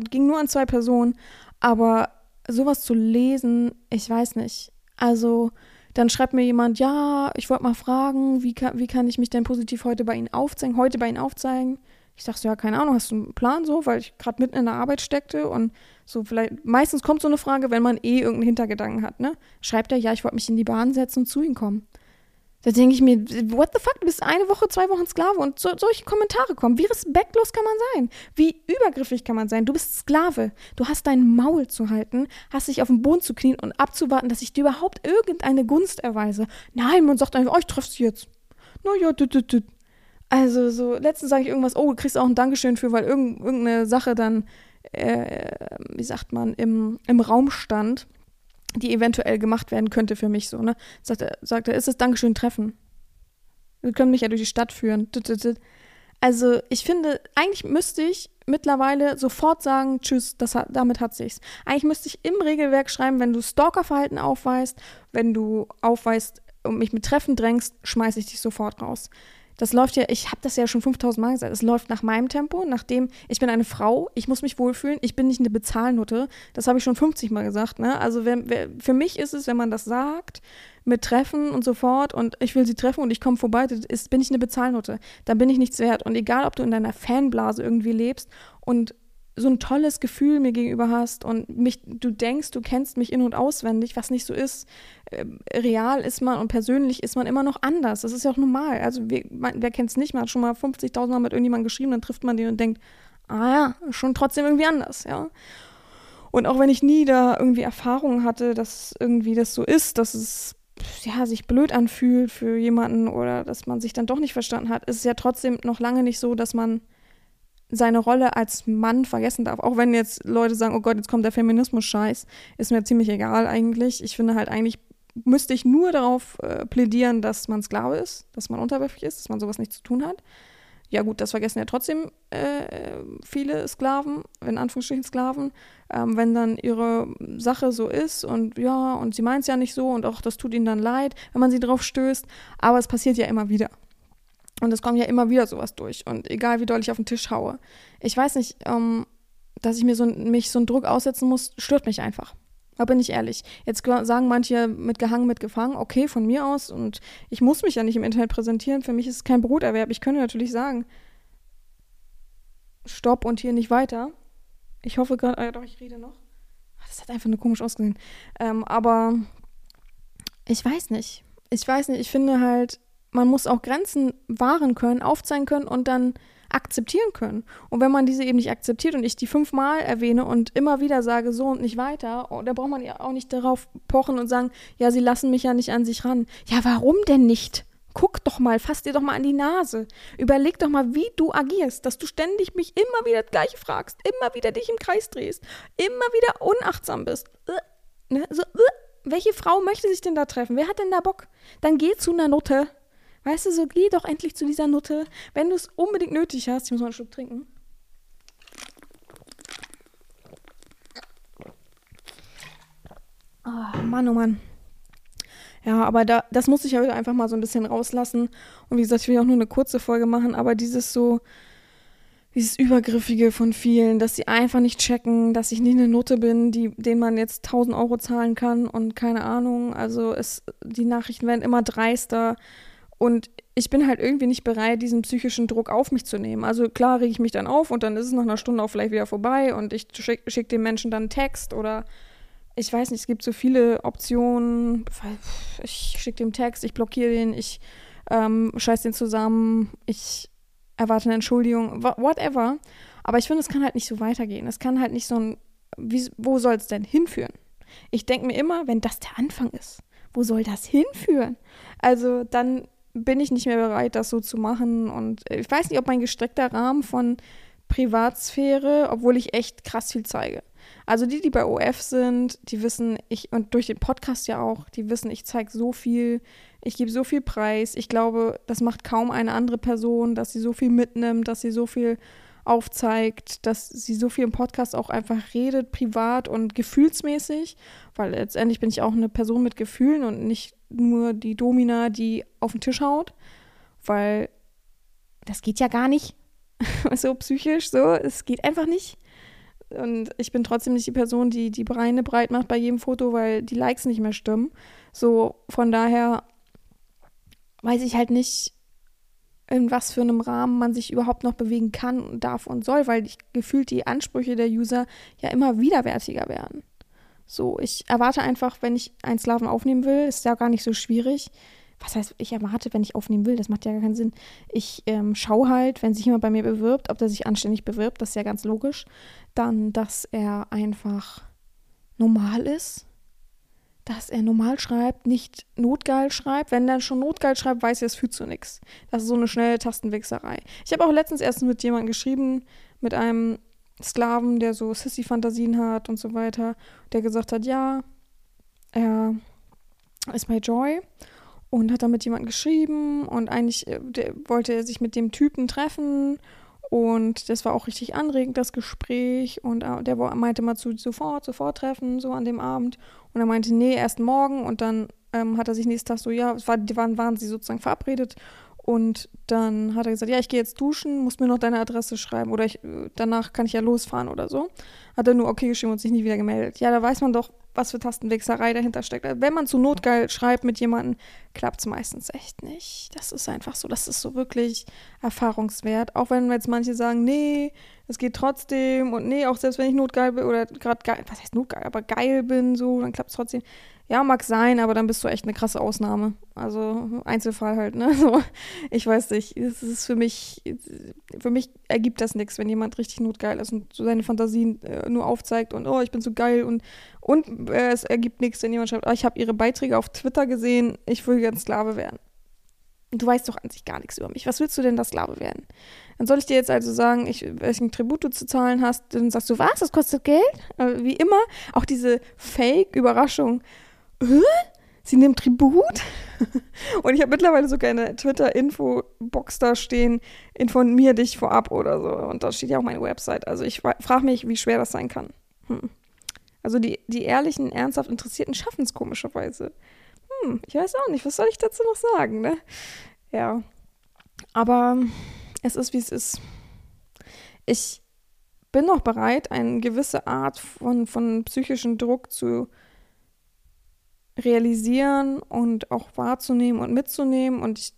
ging nur an zwei Personen. Aber sowas zu lesen, ich weiß nicht. Also, dann schreibt mir jemand, ja, ich wollte mal fragen, wie kann, wie kann ich mich denn positiv heute bei Ihnen aufzeigen, heute bei Ihnen aufzeigen? Ich dachte so, ja, keine Ahnung, hast du einen Plan so, weil ich gerade mitten in der Arbeit steckte und so vielleicht, meistens kommt so eine Frage, wenn man eh irgendeinen Hintergedanken hat, ne? Schreibt er, ja, ich wollte mich in die Bahn setzen und zu ihm kommen. Da denke ich mir, what the fuck, du bist eine Woche, zwei Wochen Sklave und so, solche Kommentare kommen. Wie respektlos kann man sein? Wie übergriffig kann man sein? Du bist Sklave. Du hast dein Maul zu halten, hast dich auf den Boden zu knien und abzuwarten, dass ich dir überhaupt irgendeine Gunst erweise. Nein, man sagt einfach, oh, ich treffe sie jetzt. Naja, dit, dit, dit. Also so, letztens sage ich irgendwas, oh, du kriegst auch ein Dankeschön für, weil irgend, irgendeine Sache dann, äh, wie sagt man, im, im Raum stand, die eventuell gemacht werden könnte für mich so, ne? Sagt er, sagt er, ist das Dankeschön Treffen? Wir können mich ja durch die Stadt führen. Also ich finde, eigentlich müsste ich mittlerweile sofort sagen, tschüss, das hat, damit hat sich's. Eigentlich müsste ich im Regelwerk schreiben, wenn du Stalkerverhalten aufweist, wenn du aufweist und mich mit Treffen drängst, schmeiße ich dich sofort raus. Das läuft ja, ich habe das ja schon 5000 Mal gesagt, es läuft nach meinem Tempo, nachdem ich bin eine Frau, ich muss mich wohlfühlen, ich bin nicht eine Bezahlnutte. Das habe ich schon 50 Mal gesagt. Ne? Also wenn, wer, für mich ist es, wenn man das sagt, mit Treffen und so fort und ich will sie treffen und ich komme vorbei, ist, bin ich eine Bezahlnutte. Dann bin ich nichts wert. Und egal, ob du in deiner Fanblase irgendwie lebst und so ein tolles Gefühl mir gegenüber hast und mich, du denkst, du kennst mich in- und auswendig, was nicht so ist. Äh, real ist man und persönlich ist man immer noch anders. Das ist ja auch normal. Also man, wer kennt es nicht? Man hat schon mal 50.000 Mal mit irgendjemandem geschrieben, dann trifft man den und denkt, ah ja, schon trotzdem irgendwie anders, ja. Und auch wenn ich nie da irgendwie Erfahrungen hatte, dass irgendwie das so ist, dass es ja, sich blöd anfühlt für jemanden oder dass man sich dann doch nicht verstanden hat, ist es ja trotzdem noch lange nicht so, dass man seine Rolle als Mann vergessen darf. Auch wenn jetzt Leute sagen, oh Gott, jetzt kommt der Feminismus-Scheiß, ist mir ziemlich egal eigentlich. Ich finde halt eigentlich, müsste ich nur darauf äh, plädieren, dass man Sklave ist, dass man unterwürfig ist, dass man sowas nicht zu tun hat. Ja gut, das vergessen ja trotzdem äh, viele Sklaven, in Anführungsstrichen Sklaven, ähm, wenn dann ihre Sache so ist und ja, und sie meint es ja nicht so und auch das tut ihnen dann leid, wenn man sie drauf stößt, aber es passiert ja immer wieder. Und es kommt ja immer wieder sowas durch. Und egal wie doll ich auf den Tisch haue. Ich weiß nicht, ähm, dass ich mir so, mich so einen Druck aussetzen muss, stört mich einfach. Da bin ich ehrlich. Jetzt sagen manche mit gehangen, mit gefangen, okay, von mir aus. Und ich muss mich ja nicht im Internet präsentieren. Für mich ist es kein Broterwerb. Ich könnte natürlich sagen, Stopp und hier nicht weiter. Ich hoffe gerade, äh, doch, ich rede noch. Das hat einfach nur komisch ausgesehen. Ähm, aber ich weiß nicht. Ich weiß nicht, ich finde halt, man muss auch Grenzen wahren können, aufzeigen können und dann akzeptieren können. Und wenn man diese eben nicht akzeptiert und ich die fünfmal erwähne und immer wieder sage, so und nicht weiter, oh, da braucht man ja auch nicht darauf pochen und sagen, ja, sie lassen mich ja nicht an sich ran. Ja, warum denn nicht? Guck doch mal, fass dir doch mal an die Nase. Überleg doch mal, wie du agierst, dass du ständig mich immer wieder das Gleiche fragst, immer wieder dich im Kreis drehst, immer wieder unachtsam bist. Äh, ne? so, äh, welche Frau möchte sich denn da treffen? Wer hat denn da Bock? Dann geh zu einer Nutte. Weißt du, so geh doch endlich zu dieser Nutte, wenn du es unbedingt nötig hast. Ich muss mal einen Schluck trinken. Oh, Mann, oh Mann. Ja, aber da, das muss ich ja heute einfach mal so ein bisschen rauslassen. Und wie gesagt, ich will auch nur eine kurze Folge machen, aber dieses so, dieses Übergriffige von vielen, dass sie einfach nicht checken, dass ich nicht eine Note bin, die, den man jetzt 1000 Euro zahlen kann und keine Ahnung. Also es, die Nachrichten werden immer dreister und ich bin halt irgendwie nicht bereit, diesen psychischen Druck auf mich zu nehmen. Also klar rege ich mich dann auf und dann ist es nach einer Stunde auch vielleicht wieder vorbei und ich schicke schick dem Menschen dann einen Text oder ich weiß nicht, es gibt so viele Optionen. Ich schicke dem Text, ich blockiere den, ich ähm, scheiß den zusammen, ich erwarte eine Entschuldigung, whatever. Aber ich finde, es kann halt nicht so weitergehen. Es kann halt nicht so ein, wie, wo soll es denn hinführen? Ich denke mir immer, wenn das der Anfang ist, wo soll das hinführen? Also dann bin ich nicht mehr bereit, das so zu machen. Und ich weiß nicht, ob mein gestreckter Rahmen von Privatsphäre, obwohl ich echt krass viel zeige. Also die, die bei OF sind, die wissen, ich, und durch den Podcast ja auch, die wissen, ich zeige so viel, ich gebe so viel Preis. Ich glaube, das macht kaum eine andere Person, dass sie so viel mitnimmt, dass sie so viel aufzeigt, dass sie so viel im Podcast auch einfach redet, privat und gefühlsmäßig, weil letztendlich bin ich auch eine Person mit Gefühlen und nicht nur die Domina, die auf den Tisch haut, weil das geht ja gar nicht *laughs* so psychisch, so, es geht einfach nicht. Und ich bin trotzdem nicht die Person, die die Beine breit macht bei jedem Foto, weil die Likes nicht mehr stimmen. So, von daher weiß ich halt nicht, in was für einem Rahmen man sich überhaupt noch bewegen kann, darf und soll, weil ich gefühlt die Ansprüche der User ja immer widerwärtiger werden. So, ich erwarte einfach, wenn ich einen Sklaven aufnehmen will, ist ja gar nicht so schwierig, was heißt, ich erwarte, wenn ich aufnehmen will, das macht ja gar keinen Sinn. Ich ähm, schaue halt, wenn sich jemand bei mir bewirbt, ob der sich anständig bewirbt, das ist ja ganz logisch. Dann, dass er einfach normal ist, dass er normal schreibt, nicht notgeil schreibt. Wenn er schon notgeil schreibt, weiß ich, das führt zu nichts. Das ist so eine schnelle Tastenwichserei. Ich habe auch letztens erst mit jemandem geschrieben, mit einem Sklaven, der so Sissy-Fantasien hat und so weiter, der gesagt hat, ja, er ist bei Joy und hat dann mit jemandem geschrieben und eigentlich äh, wollte er sich mit dem Typen treffen und das war auch richtig anregend, das Gespräch und äh, der meinte mal zu sofort, sofort treffen, so an dem Abend und er meinte, nee, erst morgen und dann ähm, hat er sich nächsten Tag so, ja, war, waren, waren sie sozusagen verabredet und dann hat er gesagt, ja, ich gehe jetzt duschen, muss mir noch deine Adresse schreiben oder ich, äh, danach kann ich ja losfahren oder so. Hat er nur okay geschrieben und sich nie wieder gemeldet. Ja, da weiß man doch, was für Tastenwichserei dahinter steckt. Also wenn man zu notgeil schreibt mit jemandem, klappt es meistens echt nicht. Das ist einfach so, das ist so wirklich erfahrungswert. Auch wenn jetzt manche sagen, nee, es geht trotzdem und nee, auch selbst wenn ich notgeil bin oder gerade geil, was heißt notgeil, aber geil bin, so, dann klappt es trotzdem. Ja, mag sein, aber dann bist du echt eine krasse Ausnahme. Also Einzelfall halt, ne? *laughs* So, ich weiß nicht. Es ist für mich, für mich ergibt das nichts, wenn jemand richtig notgeil ist und so seine Fantasien äh, nur aufzeigt und oh, ich bin so geil und, und äh, es ergibt nichts, wenn jemand schreibt, oh, ich habe ihre Beiträge auf Twitter gesehen, ich will ganz Sklave werden. Du weißt doch an sich gar nichts über mich. Was willst du denn da Sklave werden? Dann soll ich dir jetzt also sagen, ich, welchen Tribut du zu zahlen hast, dann sagst du, was, das kostet Geld? Äh, wie immer, auch diese Fake-Überraschung Sie nimmt Tribut? *laughs* Und ich habe mittlerweile sogar eine Twitter-Info-Box da stehen, informier dich vorab oder so. Und da steht ja auch meine Website. Also ich frage mich, wie schwer das sein kann. Hm. Also die, die ehrlichen, ernsthaft Interessierten schaffen es komischerweise. Hm, ich weiß auch nicht, was soll ich dazu noch sagen, ne? Ja. Aber es ist, wie es ist. Ich bin noch bereit, eine gewisse Art von, von psychischen Druck zu realisieren und auch wahrzunehmen und mitzunehmen. Und ich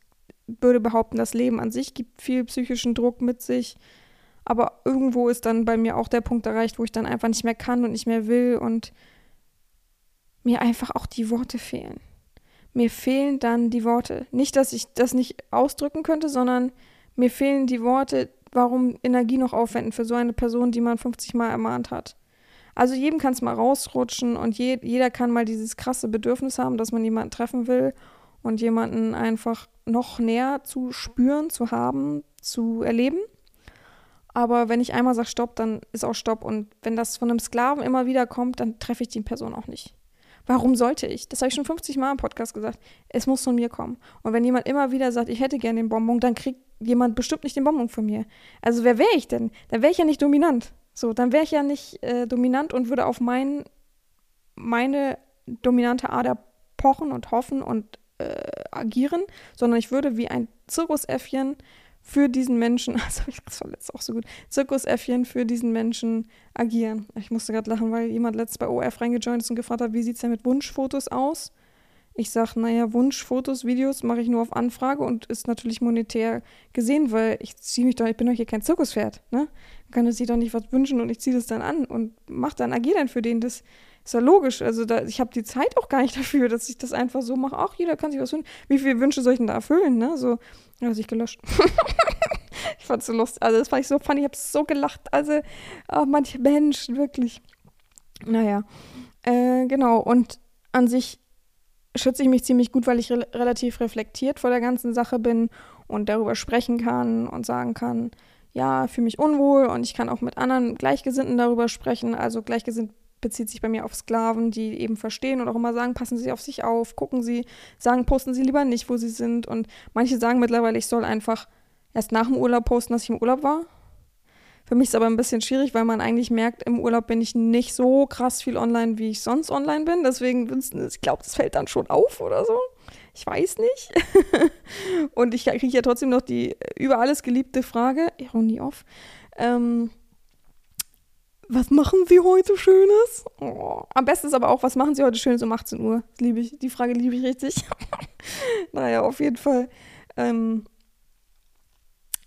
würde behaupten, das Leben an sich gibt viel psychischen Druck mit sich. Aber irgendwo ist dann bei mir auch der Punkt erreicht, wo ich dann einfach nicht mehr kann und nicht mehr will und mir einfach auch die Worte fehlen. Mir fehlen dann die Worte. Nicht, dass ich das nicht ausdrücken könnte, sondern mir fehlen die Worte, warum Energie noch aufwenden für so eine Person, die man 50 Mal ermahnt hat. Also jedem kann es mal rausrutschen und je, jeder kann mal dieses krasse Bedürfnis haben, dass man jemanden treffen will und jemanden einfach noch näher zu spüren, zu haben, zu erleben. Aber wenn ich einmal sage Stopp, dann ist auch Stopp. Und wenn das von einem Sklaven immer wieder kommt, dann treffe ich die Person auch nicht. Warum sollte ich? Das habe ich schon 50 Mal im Podcast gesagt. Es muss von mir kommen. Und wenn jemand immer wieder sagt, ich hätte gerne den Bonbon, dann kriegt jemand bestimmt nicht den Bonbon von mir. Also wer wäre ich denn? Dann wäre ich ja nicht dominant. So, dann wäre ich ja nicht äh, dominant und würde auf mein, meine dominante Ader pochen und hoffen und äh, agieren, sondern ich würde wie ein Zirkusäffchen für diesen Menschen, *laughs* also ich das verletzt auch so gut, Zirkusäffchen für diesen Menschen agieren. Ich musste gerade lachen, weil jemand letztens bei OF reingejoint ist und gefragt hat, wie sieht es denn mit Wunschfotos aus? Ich sage, naja, Wunschfotos, Videos mache ich nur auf Anfrage und ist natürlich monetär gesehen, weil ich ziehe mich doch, ich bin doch hier kein Zirkuspferd, ne? kann er sich doch nicht was wünschen und ich ziehe das dann an und mach dann, agiere dann für den. Das ist ja logisch. Also da, ich habe die Zeit auch gar nicht *laughs* dafür, dass ich das einfach so mache. Ach, jeder kann sich was wünschen. Wie viele Wünsche soll ich denn da erfüllen, ne? So, ja, sich gelöscht. *laughs* ich fand es so lustig. Also das fand ich so funny. Ich habe so gelacht. Also oh, manche Menschen, wirklich. Naja, äh, genau. Und an sich schütze ich mich ziemlich gut, weil ich re relativ reflektiert vor der ganzen Sache bin und darüber sprechen kann und sagen kann, ja, fühle mich unwohl und ich kann auch mit anderen Gleichgesinnten darüber sprechen. Also Gleichgesinnt bezieht sich bei mir auf Sklaven, die eben verstehen und auch immer sagen, passen Sie auf sich auf, gucken Sie, sagen, posten Sie lieber nicht, wo Sie sind. Und manche sagen mittlerweile, ich soll einfach erst nach dem Urlaub posten, dass ich im Urlaub war. Für mich ist aber ein bisschen schwierig, weil man eigentlich merkt, im Urlaub bin ich nicht so krass viel online, wie ich sonst online bin. Deswegen, ich glaube, das fällt dann schon auf oder so. Ich weiß nicht. *laughs* und ich kriege ja trotzdem noch die über alles geliebte Frage, Ironie off. Ähm, was machen Sie heute Schönes? Oh. Am besten ist aber auch, was machen Sie heute Schönes um 18 Uhr? Das liebe ich. Die Frage liebe ich richtig. *laughs* naja, auf jeden Fall. Ähm,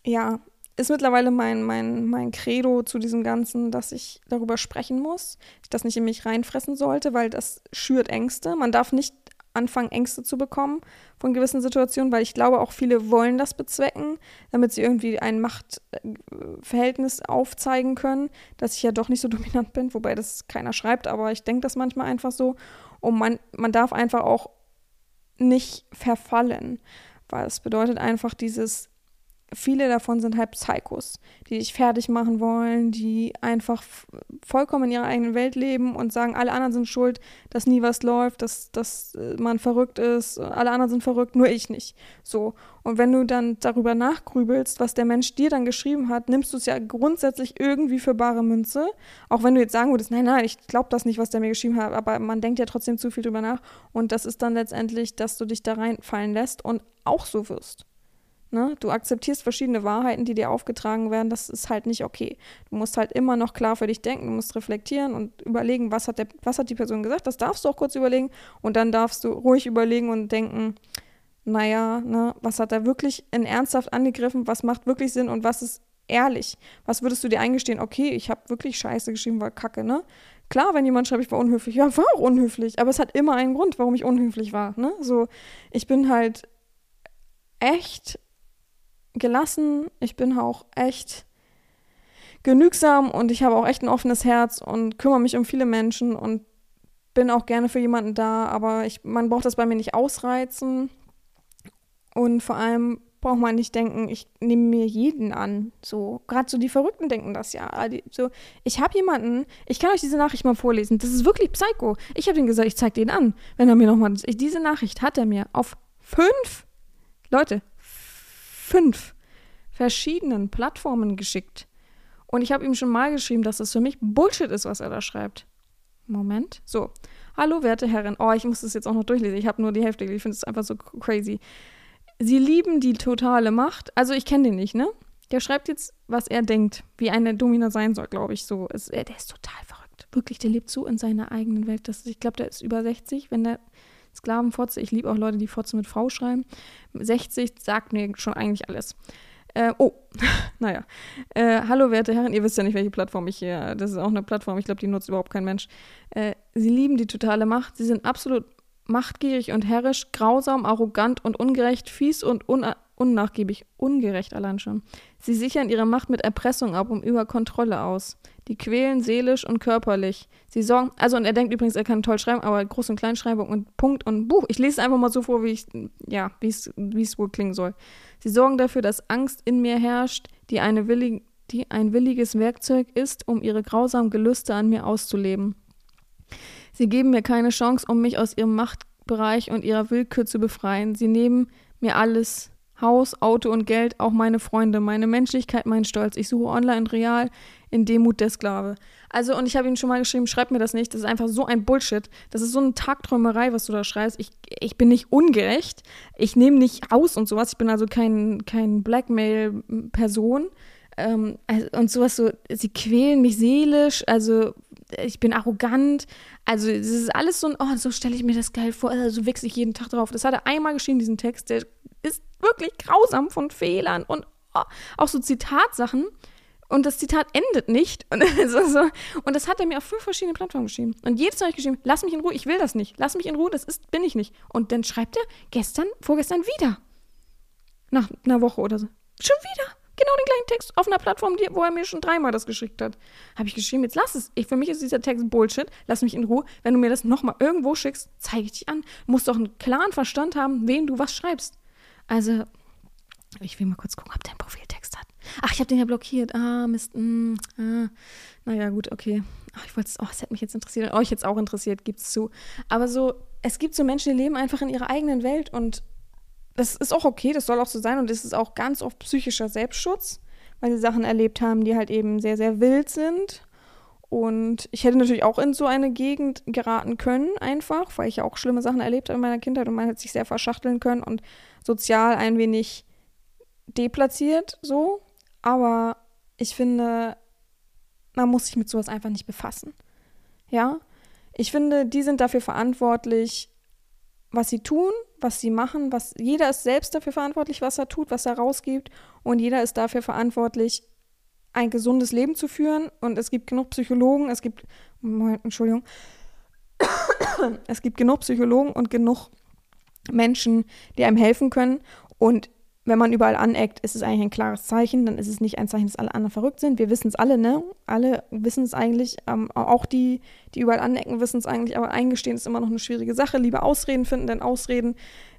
ja, ist mittlerweile mein, mein, mein Credo zu diesem Ganzen, dass ich darüber sprechen muss, ich das nicht in mich reinfressen sollte, weil das schürt Ängste. Man darf nicht anfangen, Ängste zu bekommen von gewissen Situationen, weil ich glaube, auch viele wollen das bezwecken, damit sie irgendwie ein Machtverhältnis aufzeigen können, dass ich ja doch nicht so *laughs* dominant bin, wobei das keiner schreibt, aber ich denke das manchmal einfach so. Und man, man darf einfach auch nicht verfallen, weil es bedeutet einfach dieses viele davon sind halt Psychos, die dich fertig machen wollen, die einfach vollkommen in ihrer eigenen Welt leben und sagen, alle anderen sind schuld, dass nie was läuft, dass, dass äh, man verrückt ist, alle anderen sind verrückt, nur ich nicht. So. Und wenn du dann darüber nachgrübelst, was der Mensch dir dann geschrieben hat, nimmst du es ja grundsätzlich irgendwie für bare Münze. Auch wenn du jetzt sagen würdest, nein, nein, ich glaube das nicht, was der mir geschrieben hat, aber man denkt ja trotzdem zu viel drüber nach. Und das ist dann letztendlich, dass du dich da reinfallen lässt und auch so wirst. Ne? Du akzeptierst verschiedene Wahrheiten, die dir aufgetragen werden. Das ist halt nicht okay. Du musst halt immer noch klar für dich denken, du musst reflektieren und überlegen, was hat, der, was hat die Person gesagt. Das darfst du auch kurz überlegen. Und dann darfst du ruhig überlegen und denken, naja, ne, was hat er wirklich in ernsthaft angegriffen, was macht wirklich Sinn und was ist ehrlich? Was würdest du dir eingestehen? Okay, ich habe wirklich Scheiße geschrieben, war kacke, ne? Klar, wenn jemand schreibt, ich war unhöflich, ja, war auch unhöflich, aber es hat immer einen Grund, warum ich unhöflich war, ne? So, ich bin halt echt gelassen, ich bin auch echt genügsam und ich habe auch echt ein offenes Herz und kümmere mich um viele Menschen und bin auch gerne für jemanden da, aber ich, man braucht das bei mir nicht ausreizen und vor allem braucht man nicht denken, ich nehme mir jeden an. So, gerade so die Verrückten denken das ja. So, ich habe jemanden, ich kann euch diese Nachricht mal vorlesen. Das ist wirklich Psycho. Ich habe ihm gesagt, ich zeige den an, wenn er mir nochmal. Diese Nachricht hat er mir auf fünf Leute, fünf verschiedenen Plattformen geschickt. Und ich habe ihm schon mal geschrieben, dass das für mich Bullshit ist, was er da schreibt. Moment. So. Hallo, werte Herrin. Oh, ich muss das jetzt auch noch durchlesen. Ich habe nur die Hälfte. Ich finde es einfach so crazy. Sie lieben die totale Macht. Also, ich kenne den nicht, ne? Der schreibt jetzt, was er denkt, wie eine Domina sein soll, glaube ich. So. Es, der ist total verrückt. Wirklich, der lebt so in seiner eigenen Welt. Das, ich glaube, der ist über 60, wenn der Sklavenfotze, ich liebe auch Leute, die Fotze mit Frau schreiben. 60 sagt mir schon eigentlich alles. Äh, oh, *laughs* naja. Äh, hallo, werte Herren, ihr wisst ja nicht, welche Plattform ich hier. Das ist auch eine Plattform, ich glaube, die nutzt überhaupt kein Mensch. Äh, sie lieben die totale Macht. Sie sind absolut machtgierig und herrisch, grausam, arrogant und ungerecht, fies und un unnachgiebig, ungerecht allein schon. Sie sichern ihre Macht mit Erpressung ab und über Kontrolle aus. Die quälen seelisch und körperlich. Sie sorgen, also und er denkt übrigens, er kann toll schreiben, aber Groß- und Kleinschreibung und Punkt und Buch. Ich lese es einfach mal so vor, wie ich, ja, wie es, wohl klingen soll. Sie sorgen dafür, dass Angst in mir herrscht, die, eine willig, die ein williges Werkzeug ist, um ihre grausamen Gelüste an mir auszuleben. Sie geben mir keine Chance, um mich aus ihrem Machtbereich und ihrer Willkür zu befreien. Sie nehmen mir alles, Haus, Auto und Geld, auch meine Freunde, meine Menschlichkeit, mein Stolz. Ich suche online real in Demut der Sklave. Also, und ich habe ihm schon mal geschrieben, schreib mir das nicht. Das ist einfach so ein Bullshit. Das ist so eine Tagträumerei, was du da schreibst. Ich, ich bin nicht ungerecht. Ich nehme nicht aus und sowas. Ich bin also kein, kein Blackmail-Person. Ähm, also, und sowas so, sie quälen mich seelisch, also ich bin arrogant. Also, es ist alles so ein, oh, so stelle ich mir das geil vor, also so wechsle ich jeden Tag drauf. Das hat er einmal geschrieben, diesen Text. Der ist wirklich grausam von Fehlern und oh, auch so Zitatsachen. Und das Zitat endet nicht. Und, *laughs* so, so. und das hat er mir auf fünf verschiedene Plattformen geschrieben. Und jedes Mal habe ich geschrieben, lass mich in Ruhe, ich will das nicht. Lass mich in Ruhe, das ist, bin ich nicht. Und dann schreibt er gestern, vorgestern wieder. Nach einer Woche oder so. Schon wieder. Genau den gleichen Text auf einer Plattform, wo er mir schon dreimal das geschickt hat. Habe ich geschrieben, jetzt lass es. Ich, für mich ist dieser Text Bullshit. Lass mich in Ruhe. Wenn du mir das nochmal irgendwo schickst, zeige ich dich an. Du musst doch einen klaren Verstand haben, wen du was schreibst. Also, ich will mal kurz gucken, ob der einen Profiltext. Ach, ich habe den ja blockiert. Ah, Mist. Mm, ah. Naja, gut, okay. Ach, ich wollte es, oh, es hätte mich jetzt interessiert. Euch jetzt auch interessiert, gibt's zu. Aber so, es gibt so Menschen, die leben einfach in ihrer eigenen Welt und das ist auch okay, das soll auch so sein und es ist auch ganz oft psychischer Selbstschutz, weil sie Sachen erlebt haben, die halt eben sehr, sehr wild sind. Und ich hätte natürlich auch in so eine Gegend geraten können, einfach, weil ich ja auch schlimme Sachen erlebt habe in meiner Kindheit und man hat sich sehr verschachteln können und sozial ein wenig deplatziert, so. Aber ich finde, man muss sich mit sowas einfach nicht befassen. Ja? Ich finde, die sind dafür verantwortlich, was sie tun, was sie machen, was jeder ist selbst dafür verantwortlich, was er tut, was er rausgibt und jeder ist dafür verantwortlich, ein gesundes Leben zu führen und es gibt genug Psychologen, es gibt Entschuldigung. *coughs* Es gibt genug Psychologen und genug Menschen, die einem helfen können und wenn man überall aneckt, ist es eigentlich ein klares Zeichen. Dann ist es nicht ein Zeichen, dass alle anderen verrückt sind. Wir wissen es alle, ne? Alle wissen es eigentlich. Ähm, auch die, die überall anecken, wissen es eigentlich. Aber eingestehen ist immer noch eine schwierige Sache. Lieber Ausreden finden, denn Ausreden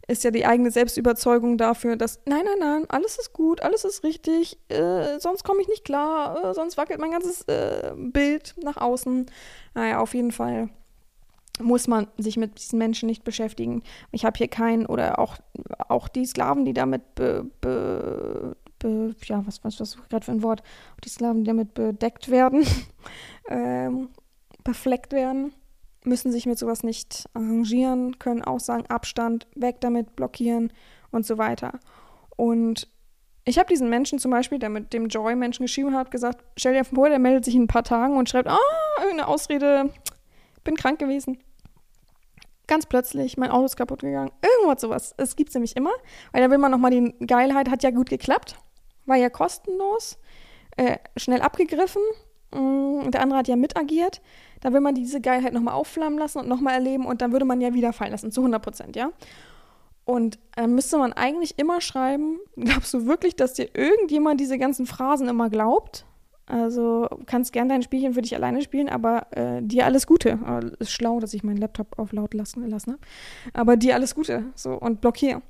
ist ja die eigene Selbstüberzeugung dafür, dass nein, nein, nein, alles ist gut, alles ist richtig, äh, sonst komme ich nicht klar, äh, sonst wackelt mein ganzes äh, Bild nach außen. Naja, auf jeden Fall muss man sich mit diesen Menschen nicht beschäftigen. Ich habe hier keinen, oder auch, auch die Sklaven, die damit be, be, be, ja, was, was, was gerade für ein Wort, die Sklaven, die damit bedeckt werden, *laughs* ähm, befleckt werden, müssen sich mit sowas nicht arrangieren, können auch sagen, Abstand, weg damit, blockieren und so weiter. Und ich habe diesen Menschen zum Beispiel, der mit dem Joy-Menschen geschrieben hat, gesagt, stell dir vor, der meldet sich in ein paar Tagen und schreibt, ah, irgendeine Ausrede, bin krank gewesen ganz plötzlich, mein Auto ist kaputt gegangen. Irgendwas sowas. Es gibt es nämlich immer. Weil da will man nochmal die Geilheit, hat ja gut geklappt. War ja kostenlos. Äh, schnell abgegriffen. Mm, der andere hat ja mitagiert. Da will man diese Geilheit nochmal aufflammen lassen und nochmal erleben und dann würde man ja wieder fallen lassen, zu 100 Prozent, ja. Und dann müsste man eigentlich immer schreiben, *laughs* glaubst du wirklich, dass dir irgendjemand diese ganzen Phrasen immer glaubt? Also kannst gern dein Spielchen für dich alleine spielen, aber äh, dir alles Gute. Äh, ist schlau, dass ich meinen Laptop auf laut lassen gelassen habe. Aber dir alles Gute. So und blockier.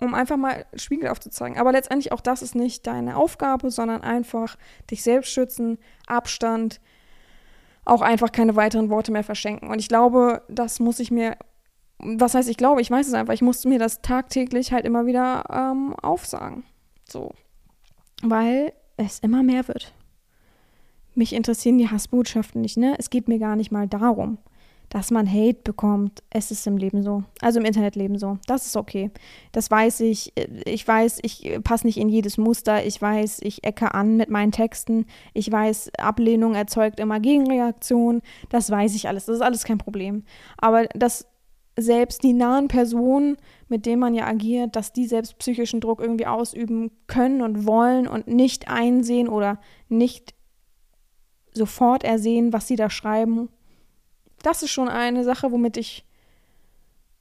Um einfach mal Spiegel aufzuzeigen. Aber letztendlich auch das ist nicht deine Aufgabe, sondern einfach dich selbst schützen, Abstand, auch einfach keine weiteren Worte mehr verschenken. Und ich glaube, das muss ich mir, was heißt ich glaube, ich weiß es einfach, ich musste mir das tagtäglich halt immer wieder ähm, aufsagen. So. Weil es immer mehr wird mich interessieren die Hassbotschaften nicht, ne? Es geht mir gar nicht mal darum, dass man Hate bekommt. Es ist im Leben so. Also im Internetleben so. Das ist okay. Das weiß ich. Ich weiß, ich passe nicht in jedes Muster. Ich weiß, ich ecke an mit meinen Texten. Ich weiß, Ablehnung erzeugt immer Gegenreaktion. Das weiß ich alles. Das ist alles kein Problem. Aber das selbst die nahen Personen, mit denen man ja agiert, dass die selbst psychischen Druck irgendwie ausüben können und wollen und nicht einsehen oder nicht sofort ersehen, was sie da schreiben. Das ist schon eine Sache, womit ich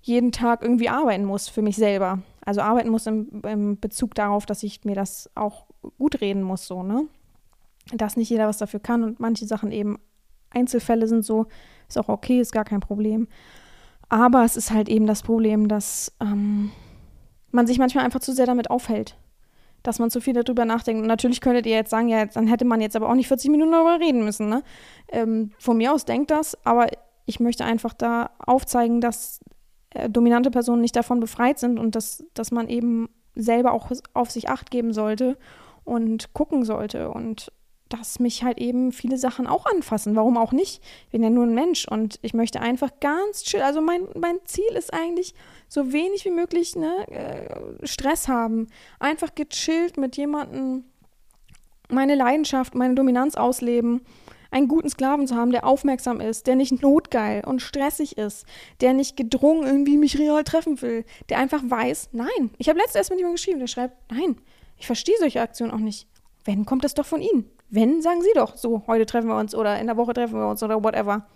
jeden Tag irgendwie arbeiten muss für mich selber. Also arbeiten muss im, im Bezug darauf, dass ich mir das auch gut reden muss, so, ne? Dass nicht jeder was dafür kann und manche Sachen eben Einzelfälle sind so, ist auch okay, ist gar kein Problem. Aber es ist halt eben das Problem, dass ähm, man sich manchmal einfach zu sehr damit aufhält. Dass man zu viel darüber nachdenkt. Und natürlich könntet ihr jetzt sagen, ja, dann hätte man jetzt aber auch nicht 40 Minuten darüber reden müssen. Ne? Ähm, von mir aus denkt das, aber ich möchte einfach da aufzeigen, dass äh, dominante Personen nicht davon befreit sind und dass, dass man eben selber auch auf sich acht geben sollte und gucken sollte und dass mich halt eben viele Sachen auch anfassen. Warum auch nicht? Ich bin ja nur ein Mensch und ich möchte einfach ganz chill. Also mein, mein Ziel ist eigentlich, so wenig wie möglich ne, äh, Stress haben. Einfach gechillt mit jemandem meine Leidenschaft, meine Dominanz ausleben. Einen guten Sklaven zu haben, der aufmerksam ist, der nicht notgeil und stressig ist, der nicht gedrungen irgendwie mich real treffen will, der einfach weiß, nein. Ich habe letztes erst mit jemandem geschrieben, der schreibt, nein, ich verstehe solche Aktionen auch nicht. Wenn, kommt das doch von Ihnen. Wenn, sagen Sie doch, so, heute treffen wir uns oder in der Woche treffen wir uns oder whatever.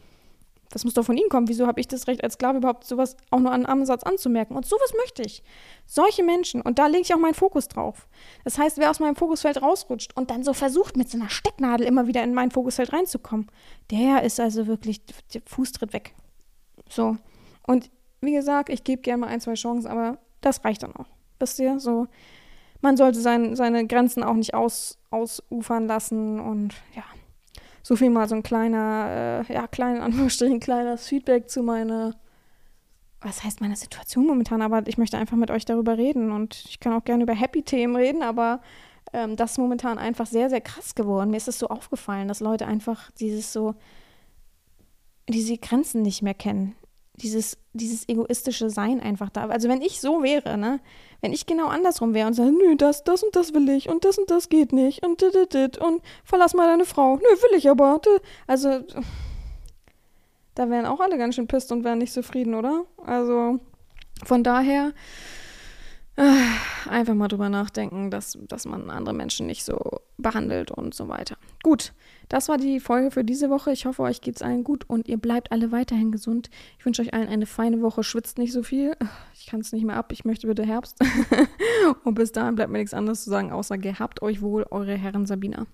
Das muss doch von Ihnen kommen. Wieso habe ich das Recht als Sklave überhaupt sowas auch nur an einem Ansatz anzumerken? Und sowas möchte ich. Solche Menschen, und da lege ich auch meinen Fokus drauf. Das heißt, wer aus meinem Fokusfeld rausrutscht und dann so versucht, mit so einer Stecknadel immer wieder in mein Fokusfeld reinzukommen, der ist also wirklich, der Fußtritt weg. So. Und wie gesagt, ich gebe gerne mal ein, zwei Chancen, aber das reicht dann auch. Wisst ihr? So, man sollte sein, seine Grenzen auch nicht aus, ausufern lassen und ja. So viel mal so ein kleiner, äh, ja, kleiner Anführungsstrichen, kleines Feedback zu meiner, was heißt meine Situation momentan, aber ich möchte einfach mit euch darüber reden und ich kann auch gerne über Happy-Themen reden, aber ähm, das ist momentan einfach sehr, sehr krass geworden. Mir ist es so aufgefallen, dass Leute einfach dieses so, diese Grenzen nicht mehr kennen dieses, dieses egoistische Sein einfach da. Also wenn ich so wäre, ne, wenn ich genau andersrum wäre und sage, nö, das, das und das will ich und das und das geht nicht und dit, dit, dit, und verlass mal deine Frau. Nö, will ich aber. Also da wären auch alle ganz schön pisst und wären nicht zufrieden, oder? Also von daher einfach mal drüber nachdenken, dass, dass man andere Menschen nicht so behandelt und so weiter. Gut, das war die Folge für diese Woche. Ich hoffe, euch geht es allen gut und ihr bleibt alle weiterhin gesund. Ich wünsche euch allen eine feine Woche. Schwitzt nicht so viel. Ich kann es nicht mehr ab. Ich möchte bitte Herbst. *laughs* und bis dahin bleibt mir nichts anderes zu sagen, außer gehabt euch wohl, eure Herren Sabina.